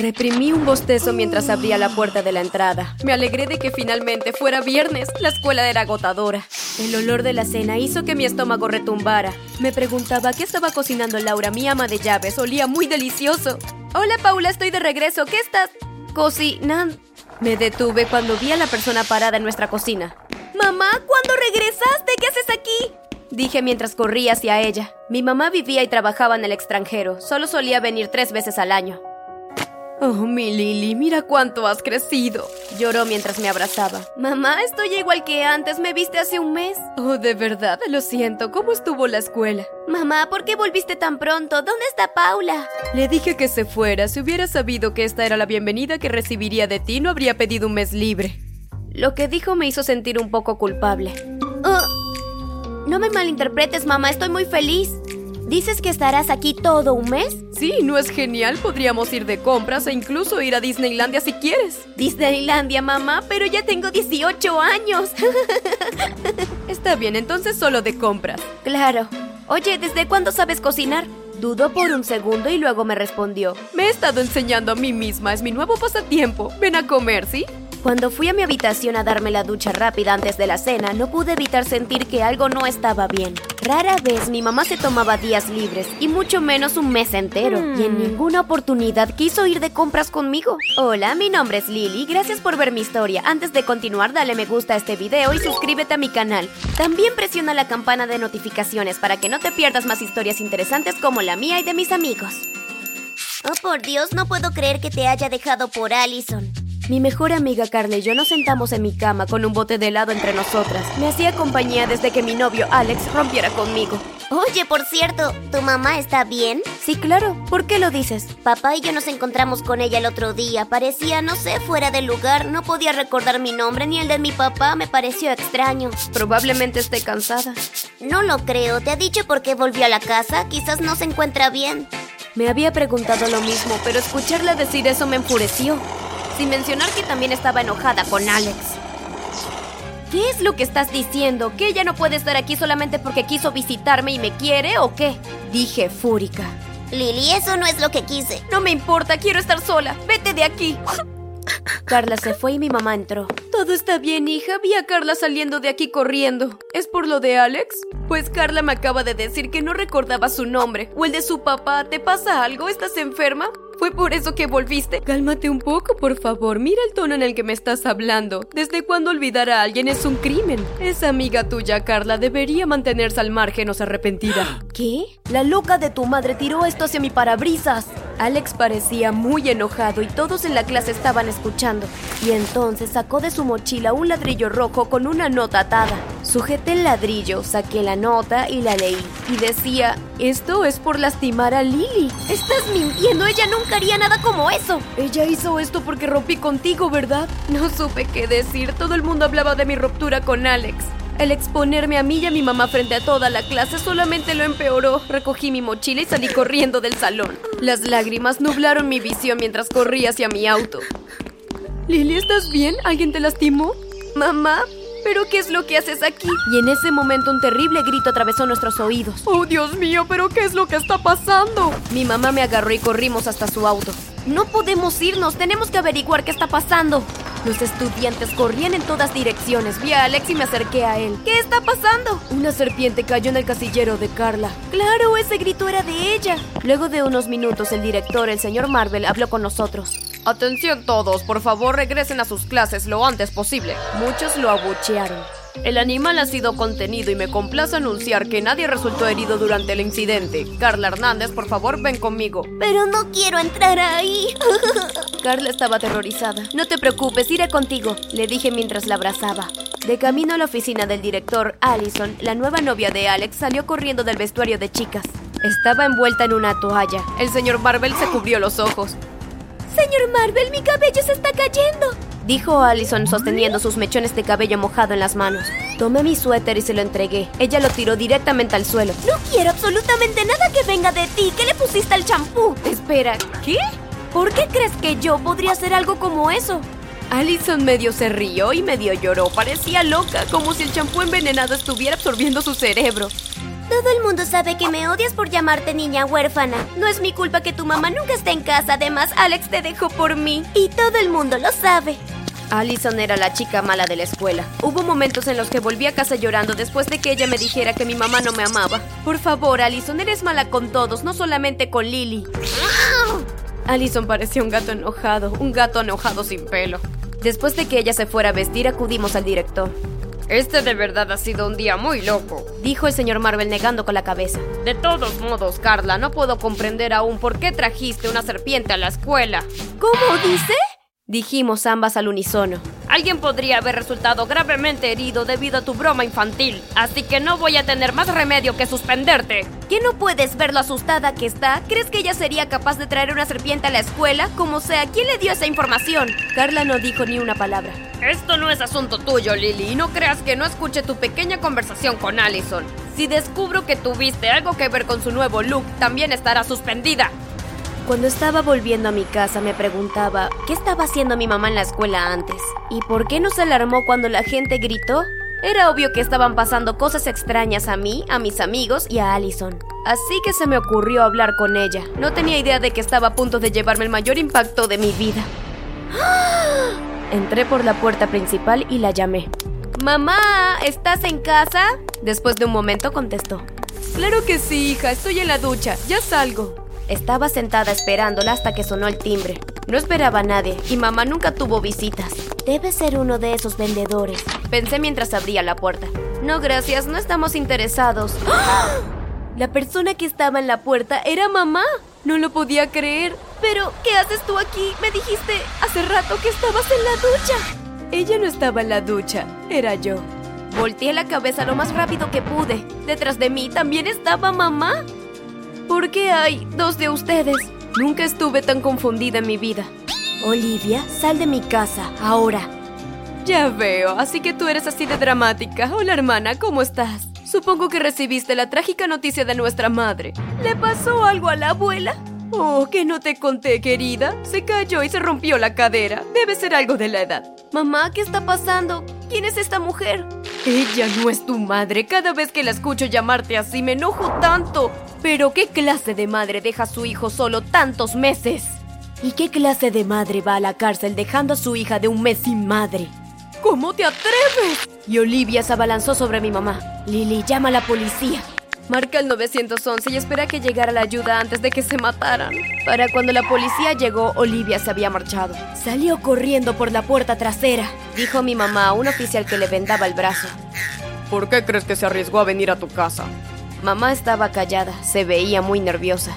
Reprimí un bostezo mientras abría la puerta de la entrada. Me alegré de que finalmente fuera viernes. La escuela era agotadora. El olor de la cena hizo que mi estómago retumbara. Me preguntaba qué estaba cocinando Laura, mi ama de llaves. Olía muy delicioso. Hola Paula, estoy de regreso. ¿Qué estás cocinando? Me detuve cuando vi a la persona parada en nuestra cocina. Mamá, ¿cuándo regresaste? ¿Qué haces aquí? Dije mientras corría hacia ella. Mi mamá vivía y trabajaba en el extranjero. Solo solía venir tres veces al año. Oh, mi Lily, mira cuánto has crecido. Lloró mientras me abrazaba. Mamá, estoy igual que antes. ¿Me viste hace un mes? Oh, de verdad, lo siento. ¿Cómo estuvo la escuela? Mamá, ¿por qué volviste tan pronto? ¿Dónde está Paula? Le dije que se fuera. Si hubiera sabido que esta era la bienvenida que recibiría de ti, no habría pedido un mes libre. Lo que dijo me hizo sentir un poco culpable. Oh, no me malinterpretes, mamá. Estoy muy feliz. ¿Dices que estarás aquí todo un mes? Sí, ¿no es genial? Podríamos ir de compras e incluso ir a Disneylandia si quieres. Disneylandia, mamá, pero ya tengo 18 años. Está bien, entonces solo de compras. Claro. Oye, ¿desde cuándo sabes cocinar? Dudó por un segundo y luego me respondió. Me he estado enseñando a mí misma, es mi nuevo pasatiempo. Ven a comer, ¿sí? Cuando fui a mi habitación a darme la ducha rápida antes de la cena, no pude evitar sentir que algo no estaba bien. Rara vez mi mamá se tomaba días libres, y mucho menos un mes entero, y en ninguna oportunidad quiso ir de compras conmigo. Hola, mi nombre es Lily, gracias por ver mi historia. Antes de continuar, dale me gusta a este video y suscríbete a mi canal. También presiona la campana de notificaciones para que no te pierdas más historias interesantes como la mía y de mis amigos. Oh, por Dios, no puedo creer que te haya dejado por Allison. Mi mejor amiga Carla y yo nos sentamos en mi cama con un bote de helado entre nosotras. Me hacía compañía desde que mi novio Alex rompiera conmigo. Oye, por cierto, ¿tu mamá está bien? Sí, claro. ¿Por qué lo dices? Papá y yo nos encontramos con ella el otro día. Parecía, no sé, fuera de lugar. No podía recordar mi nombre ni el de mi papá. Me pareció extraño. Probablemente esté cansada. No lo creo. ¿Te ha dicho por qué volvió a la casa? Quizás no se encuentra bien. Me había preguntado lo mismo, pero escucharla decir eso me enfureció sin mencionar que también estaba enojada con Alex. ¿Qué es lo que estás diciendo? ¿Que ella no puede estar aquí solamente porque quiso visitarme y me quiere o qué? Dije fúrica. Lily, eso no es lo que quise. No me importa, quiero estar sola. Vete de aquí. Carla se fue y mi mamá entró. Todo está bien, hija. Vi a Carla saliendo de aquí corriendo. ¿Es por lo de Alex? Pues Carla me acaba de decir que no recordaba su nombre o el de su papá. ¿Te pasa algo? ¿Estás enferma? ¿Fue por eso que volviste? Cálmate un poco, por favor. Mira el tono en el que me estás hablando. ¿Desde cuándo olvidar a alguien es un crimen? Esa amiga tuya, Carla, debería mantenerse al margen o se arrepentirá. ¿Qué? La loca de tu madre tiró esto hacia mi parabrisas. Alex parecía muy enojado y todos en la clase estaban escuchando. Y entonces sacó de su mochila un ladrillo rojo con una nota atada. Sujeté el ladrillo, saqué la nota y la leí. Y decía, esto es por lastimar a Lily. Estás mintiendo, ella nunca haría nada como eso. Ella hizo esto porque rompí contigo, ¿verdad? No supe qué decir, todo el mundo hablaba de mi ruptura con Alex. El exponerme a mí y a mi mamá frente a toda la clase solamente lo empeoró. Recogí mi mochila y salí corriendo del salón. Las lágrimas nublaron mi visión mientras corría hacia mi auto. Lily, ¿estás bien? ¿Alguien te lastimó? Mamá, ¿Pero qué es lo que haces aquí? Y en ese momento un terrible grito atravesó nuestros oídos. ¡Oh, Dios mío! ¿Pero qué es lo que está pasando? Mi mamá me agarró y corrimos hasta su auto. No podemos irnos, tenemos que averiguar qué está pasando. Los estudiantes corrían en todas direcciones. Vi a Alex y me acerqué a él. ¿Qué está pasando? Una serpiente cayó en el casillero de Carla. Claro, ese grito era de ella. Luego de unos minutos, el director, el señor Marvel, habló con nosotros. Atención todos, por favor regresen a sus clases lo antes posible. Muchos lo abuchearon. El animal ha sido contenido y me complace anunciar que nadie resultó herido durante el incidente. Carla Hernández, por favor, ven conmigo. Pero no quiero entrar ahí. Carla estaba aterrorizada. No te preocupes, iré contigo, le dije mientras la abrazaba. De camino a la oficina del director, Allison, la nueva novia de Alex, salió corriendo del vestuario de chicas. Estaba envuelta en una toalla. El señor Marvel se cubrió los ojos. Señor Marvel, mi cabello se está cayendo dijo Allison sosteniendo sus mechones de cabello mojado en las manos. Tomé mi suéter y se lo entregué. Ella lo tiró directamente al suelo. No quiero absolutamente nada que venga de ti. ¿Qué le pusiste al champú? Espera, ¿qué? ¿Por qué crees que yo podría hacer algo como eso? Allison medio se rió y medio lloró. Parecía loca, como si el champú envenenado estuviera absorbiendo su cerebro. Todo el mundo sabe que me odias por llamarte niña huérfana. No es mi culpa que tu mamá nunca esté en casa. Además, Alex te dejó por mí. Y todo el mundo lo sabe. Allison era la chica mala de la escuela. Hubo momentos en los que volví a casa llorando después de que ella me dijera que mi mamá no me amaba. Por favor, Allison, eres mala con todos, no solamente con Lily. Allison parecía un gato enojado, un gato enojado sin pelo. Después de que ella se fuera a vestir, acudimos al director. Este de verdad ha sido un día muy loco, dijo el señor Marvel negando con la cabeza. De todos modos, Carla, no puedo comprender aún por qué trajiste una serpiente a la escuela. ¿Cómo dice? Dijimos ambas al unísono. Alguien podría haber resultado gravemente herido debido a tu broma infantil, así que no voy a tener más remedio que suspenderte. ¿Qué no puedes ver lo asustada que está? ¿Crees que ella sería capaz de traer una serpiente a la escuela? Como sea, ¿quién le dio esa información? Carla no dijo ni una palabra. Esto no es asunto tuyo, Lily, y no creas que no escuche tu pequeña conversación con Allison. Si descubro que tuviste algo que ver con su nuevo look, también estará suspendida. Cuando estaba volviendo a mi casa me preguntaba qué estaba haciendo mi mamá en la escuela antes y por qué no se alarmó cuando la gente gritó. Era obvio que estaban pasando cosas extrañas a mí, a mis amigos y a Allison. Así que se me ocurrió hablar con ella. No tenía idea de que estaba a punto de llevarme el mayor impacto de mi vida. Entré por la puerta principal y la llamé. Mamá, ¿estás en casa? Después de un momento contestó. Claro que sí, hija, estoy en la ducha, ya salgo. Estaba sentada esperándola hasta que sonó el timbre. No esperaba a nadie y mamá nunca tuvo visitas. Debe ser uno de esos vendedores. Pensé mientras abría la puerta. No, gracias, no estamos interesados. La persona que estaba en la puerta era mamá. No lo podía creer. Pero, ¿qué haces tú aquí? Me dijiste hace rato que estabas en la ducha. Ella no estaba en la ducha, era yo. Volteé la cabeza lo más rápido que pude. Detrás de mí también estaba mamá. ¿Por qué hay dos de ustedes? Nunca estuve tan confundida en mi vida. Olivia, sal de mi casa, ahora. Ya veo, así que tú eres así de dramática. Hola hermana, ¿cómo estás? Supongo que recibiste la trágica noticia de nuestra madre. ¿Le pasó algo a la abuela? Oh, que no te conté, querida. Se cayó y se rompió la cadera. Debe ser algo de la edad. Mamá, ¿qué está pasando? ¿Quién es esta mujer? Ella no es tu madre. Cada vez que la escucho llamarte así me enojo tanto. Pero ¿qué clase de madre deja a su hijo solo tantos meses? ¿Y qué clase de madre va a la cárcel dejando a su hija de un mes sin madre? ¿Cómo te atreves? Y Olivia se abalanzó sobre mi mamá. Lily, llama a la policía. Marca el 911 y espera que llegara la ayuda antes de que se mataran. Para cuando la policía llegó, Olivia se había marchado. Salió corriendo por la puerta trasera, dijo mi mamá a un oficial que le vendaba el brazo. ¿Por qué crees que se arriesgó a venir a tu casa? Mamá estaba callada, se veía muy nerviosa.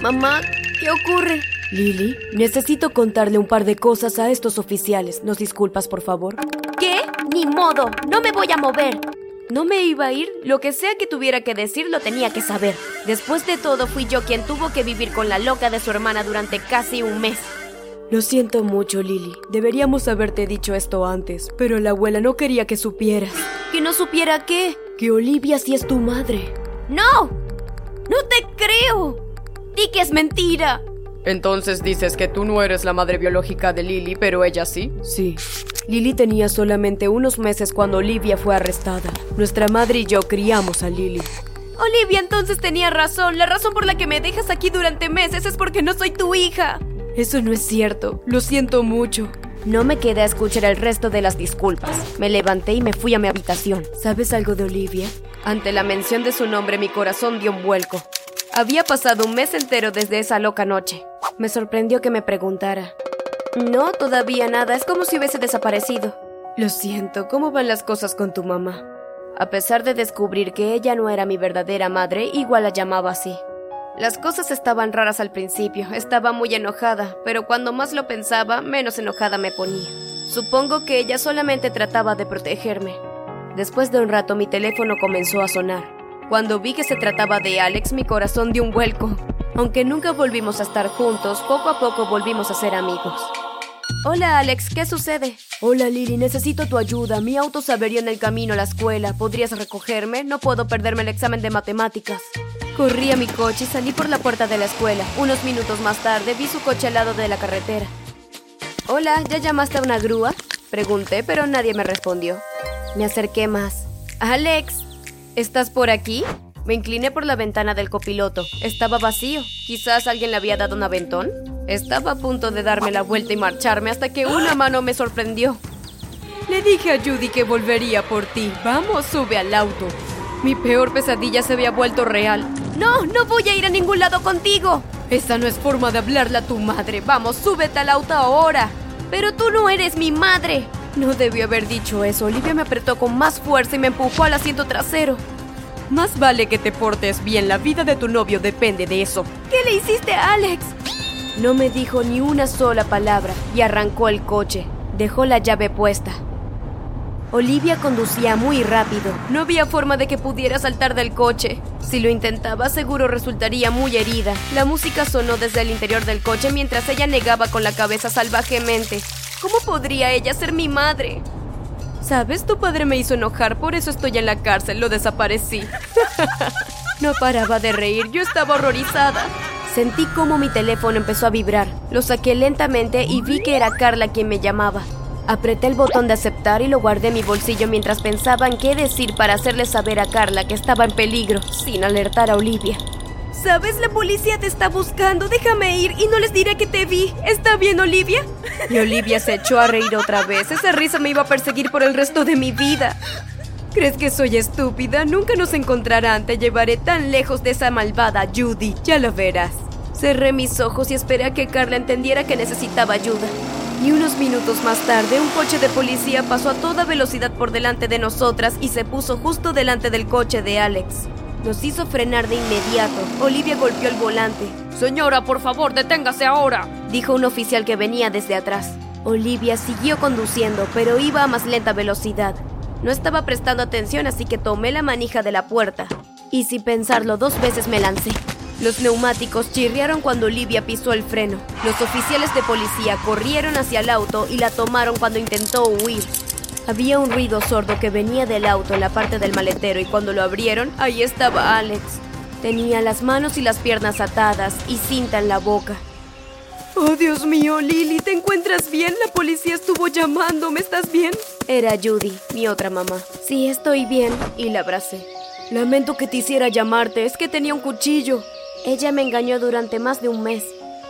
Mamá, ¿qué ocurre? Lily, necesito contarle un par de cosas a estos oficiales. ¿Nos disculpas, por favor? ¿Qué? Ni modo, no me voy a mover. No me iba a ir, lo que sea que tuviera que decir lo tenía que saber. Después de todo, fui yo quien tuvo que vivir con la loca de su hermana durante casi un mes. Lo siento mucho, Lily. Deberíamos haberte dicho esto antes, pero la abuela no quería que supieras. ¿Que no supiera qué? Que Olivia sí es tu madre. ¡No! ¡No te creo! ¡Di que es mentira! Entonces dices que tú no eres la madre biológica de Lily, pero ella sí. Sí. Lily tenía solamente unos meses cuando Olivia fue arrestada. Nuestra madre y yo criamos a Lily. Olivia entonces tenía razón. La razón por la que me dejas aquí durante meses es porque no soy tu hija. Eso no es cierto. Lo siento mucho. No me quedé a escuchar el resto de las disculpas. Me levanté y me fui a mi habitación. ¿Sabes algo de Olivia? Ante la mención de su nombre mi corazón dio un vuelco. Había pasado un mes entero desde esa loca noche. Me sorprendió que me preguntara. No, todavía nada, es como si hubiese desaparecido. Lo siento, ¿cómo van las cosas con tu mamá? A pesar de descubrir que ella no era mi verdadera madre, igual la llamaba así. Las cosas estaban raras al principio, estaba muy enojada, pero cuando más lo pensaba, menos enojada me ponía. Supongo que ella solamente trataba de protegerme. Después de un rato mi teléfono comenzó a sonar. Cuando vi que se trataba de Alex, mi corazón dio un vuelco. Aunque nunca volvimos a estar juntos, poco a poco volvimos a ser amigos. Hola Alex, ¿qué sucede? Hola Lily, necesito tu ayuda. Mi auto se avería en el camino a la escuela. ¿Podrías recogerme? No puedo perderme el examen de matemáticas. Corrí a mi coche y salí por la puerta de la escuela. Unos minutos más tarde vi su coche al lado de la carretera. Hola, ¿ya llamaste a una grúa? Pregunté, pero nadie me respondió. Me acerqué más. Alex, ¿estás por aquí? Me incliné por la ventana del copiloto. Estaba vacío. Quizás alguien le había dado un aventón. Estaba a punto de darme la vuelta y marcharme hasta que una mano me sorprendió. Le dije a Judy que volvería por ti. Vamos, sube al auto. Mi peor pesadilla se había vuelto real. No, no voy a ir a ningún lado contigo. Esa no es forma de hablarle a tu madre. Vamos, súbete al auto ahora. Pero tú no eres mi madre. No debió haber dicho eso. Olivia me apretó con más fuerza y me empujó al asiento trasero. Más vale que te portes bien. La vida de tu novio depende de eso. ¿Qué le hiciste a Alex? No me dijo ni una sola palabra y arrancó el coche. Dejó la llave puesta. Olivia conducía muy rápido. No había forma de que pudiera saltar del coche. Si lo intentaba, seguro resultaría muy herida. La música sonó desde el interior del coche mientras ella negaba con la cabeza salvajemente. ¿Cómo podría ella ser mi madre? Sabes, tu padre me hizo enojar, por eso estoy en la cárcel, lo desaparecí. no paraba de reír, yo estaba horrorizada. Sentí como mi teléfono empezó a vibrar. Lo saqué lentamente y vi que era Carla quien me llamaba. Apreté el botón de aceptar y lo guardé en mi bolsillo mientras pensaba en qué decir para hacerle saber a Carla que estaba en peligro, sin alertar a Olivia. ¿Sabes? La policía te está buscando. Déjame ir y no les diré que te vi. ¿Está bien, Olivia? Y Olivia se echó a reír otra vez. Esa risa me iba a perseguir por el resto de mi vida. ¿Crees que soy estúpida? Nunca nos encontrarán. Te llevaré tan lejos de esa malvada Judy. Ya lo verás. Cerré mis ojos y esperé a que Carla entendiera que necesitaba ayuda. Y unos minutos más tarde, un coche de policía pasó a toda velocidad por delante de nosotras y se puso justo delante del coche de Alex. Nos hizo frenar de inmediato. Olivia golpeó el volante. Señora, por favor, deténgase ahora, dijo un oficial que venía desde atrás. Olivia siguió conduciendo, pero iba a más lenta velocidad. No estaba prestando atención, así que tomé la manija de la puerta. Y sin pensarlo dos veces me lancé. Los neumáticos chirriaron cuando Olivia pisó el freno. Los oficiales de policía corrieron hacia el auto y la tomaron cuando intentó huir. Había un ruido sordo que venía del auto en la parte del maletero y cuando lo abrieron, ahí estaba Alex. Tenía las manos y las piernas atadas y cinta en la boca. Oh, Dios mío, Lily, ¿te encuentras bien? La policía estuvo llamándome, ¿estás bien? Era Judy, mi otra mamá. Sí, estoy bien. Y la abracé. Lamento que te hiciera llamarte, es que tenía un cuchillo. Ella me engañó durante más de un mes.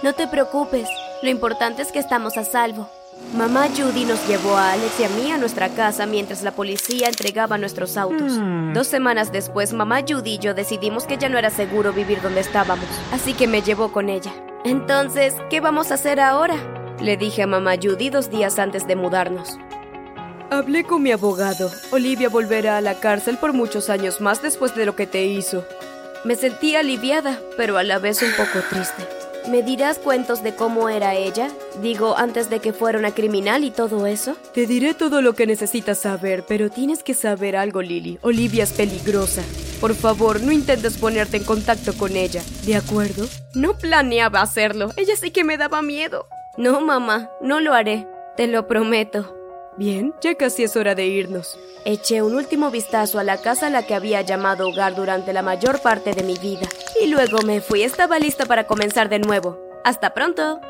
No te preocupes, lo importante es que estamos a salvo. Mamá Judy nos llevó a Alex y a mí a nuestra casa mientras la policía entregaba nuestros autos. Hmm. Dos semanas después, mamá Judy y yo decidimos que ya no era seguro vivir donde estábamos, así que me llevó con ella. Entonces, ¿qué vamos a hacer ahora? Le dije a mamá Judy dos días antes de mudarnos. Hablé con mi abogado. Olivia volverá a la cárcel por muchos años más después de lo que te hizo. Me sentí aliviada, pero a la vez un poco triste. ¿Me dirás cuentos de cómo era ella? Digo, antes de que fuera una criminal y todo eso. Te diré todo lo que necesitas saber, pero tienes que saber algo, Lily. Olivia es peligrosa. Por favor, no intentes ponerte en contacto con ella, ¿de acuerdo? No planeaba hacerlo. Ella sí que me daba miedo. No, mamá, no lo haré. Te lo prometo. Bien, ya casi es hora de irnos. Eché un último vistazo a la casa a la que había llamado hogar durante la mayor parte de mi vida. Y luego me fui. Estaba lista para comenzar de nuevo. Hasta pronto.